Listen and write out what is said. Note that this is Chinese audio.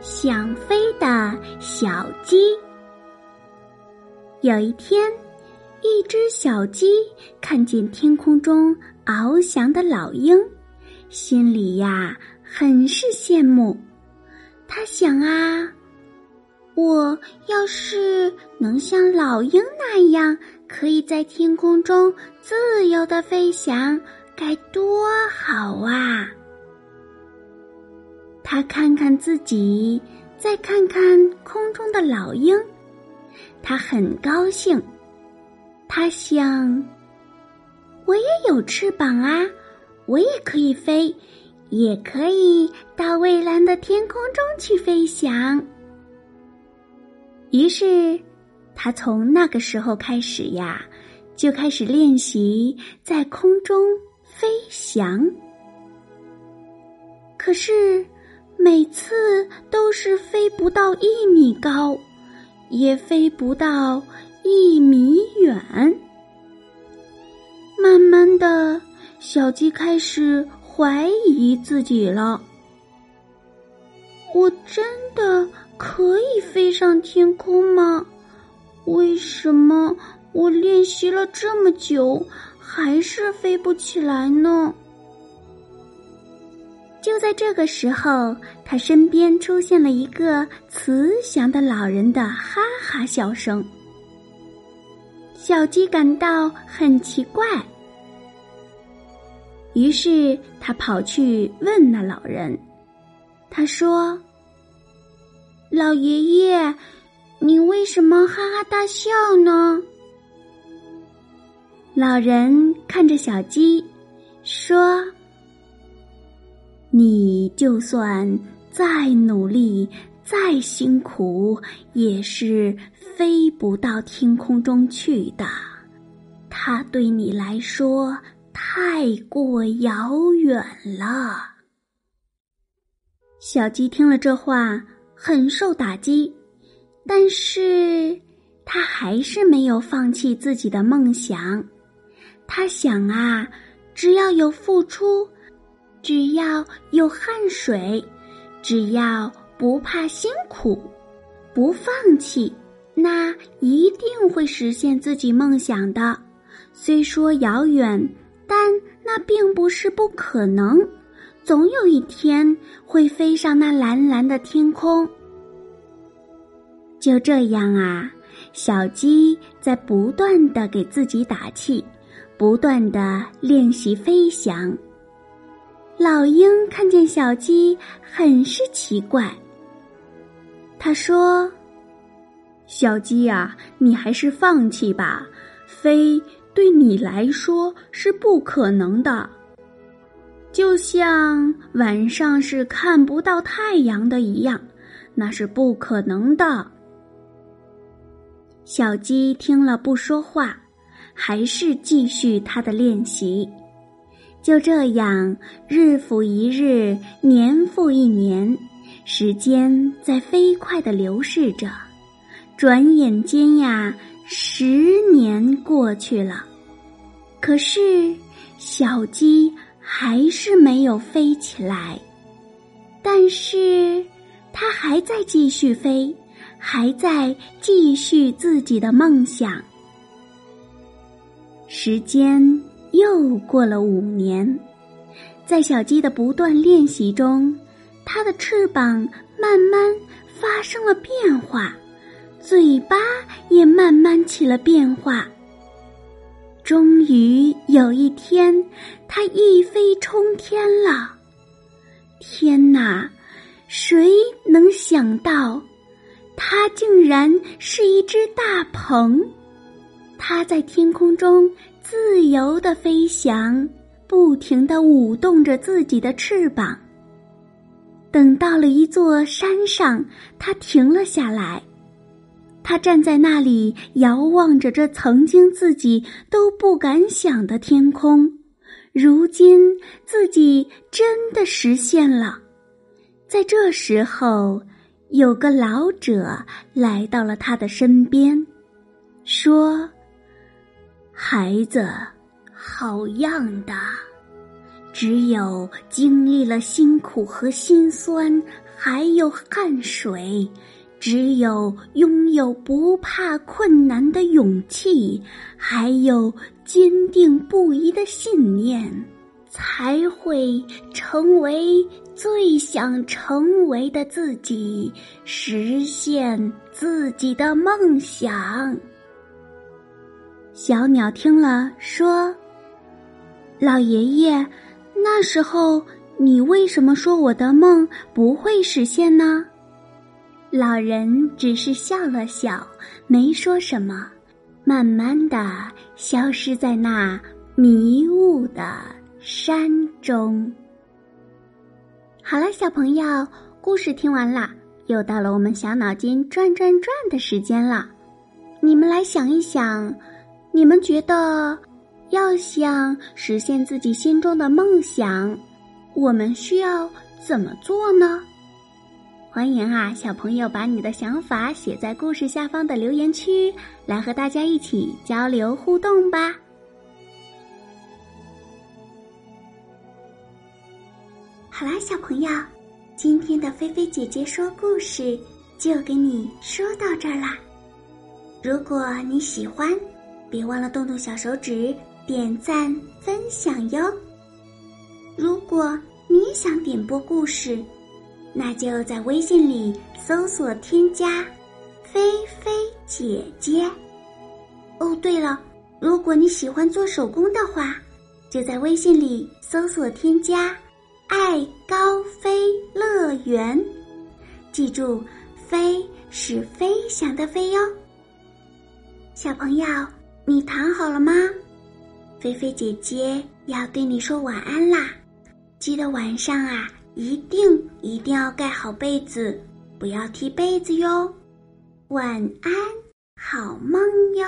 想飞的小鸡。有一天，一只小鸡看见天空中翱翔的老鹰，心里呀很是羡慕。他想啊，我要是能像老鹰那样，可以在天空中自由的飞翔，该多好啊！他看看自己，再看看空中的老鹰，他很高兴。他想，我也有翅膀啊，我也可以飞，也可以到蔚蓝的天空中去飞翔。于是，他从那个时候开始呀，就开始练习在空中飞翔。可是。每次都是飞不到一米高，也飞不到一米远。慢慢的，小鸡开始怀疑自己了：我真的可以飞上天空吗？为什么我练习了这么久，还是飞不起来呢？就在这个时候，他身边出现了一个慈祥的老人的哈哈笑声。小鸡感到很奇怪，于是他跑去问那老人。他说：“老爷爷，你为什么哈哈大笑呢？”老人看着小鸡，说。你就算再努力、再辛苦，也是飞不到天空中去的。它对你来说太过遥远了。小鸡听了这话，很受打击，但是他还是没有放弃自己的梦想。他想啊，只要有付出。只要有汗水，只要不怕辛苦，不放弃，那一定会实现自己梦想的。虽说遥远，但那并不是不可能。总有一天会飞上那蓝蓝的天空。就这样啊，小鸡在不断的给自己打气，不断的练习飞翔。老鹰看见小鸡，很是奇怪。他说：“小鸡呀，你还是放弃吧，飞对你来说是不可能的，就像晚上是看不到太阳的一样，那是不可能的。”小鸡听了不说话，还是继续它的练习。就这样，日复一日，年复一年，时间在飞快的流逝着。转眼间呀，十年过去了，可是小鸡还是没有飞起来。但是，它还在继续飞，还在继续自己的梦想。时间。又过了五年，在小鸡的不断练习中，它的翅膀慢慢发生了变化，嘴巴也慢慢起了变化。终于有一天，它一飞冲天了。天哪，谁能想到，它竟然是一只大鹏？它在天空中。自由的飞翔，不停的舞动着自己的翅膀。等到了一座山上，他停了下来。他站在那里，遥望着这曾经自己都不敢想的天空。如今自己真的实现了。在这时候，有个老者来到了他的身边，说：“孩子，好样的！只有经历了辛苦和辛酸，还有汗水。”只有拥有不怕困难的勇气，还有坚定不移的信念，才会成为最想成为的自己，实现自己的梦想。小鸟听了说：“老爷爷，那时候你为什么说我的梦不会实现呢？”老人只是笑了笑，没说什么，慢慢的消失在那迷雾的山中。好了，小朋友，故事听完了，又到了我们小脑筋转转转的时间了。你们来想一想，你们觉得要想实现自己心中的梦想，我们需要怎么做呢？欢迎啊，小朋友把你的想法写在故事下方的留言区，来和大家一起交流互动吧。好啦，小朋友，今天的菲菲姐姐说故事就给你说到这儿啦。如果你喜欢，别忘了动动小手指点赞分享哟。如果你想点播故事。那就在微信里搜索添加“菲菲姐姐”。哦，对了，如果你喜欢做手工的话，就在微信里搜索添加“爱高飞乐园”。记住，“飞”是飞翔的“飞”哟。小朋友，你躺好了吗？菲菲姐姐要对你说晚安啦！记得晚上啊。一定一定要盖好被子，不要踢被子哟。晚安，好梦哟。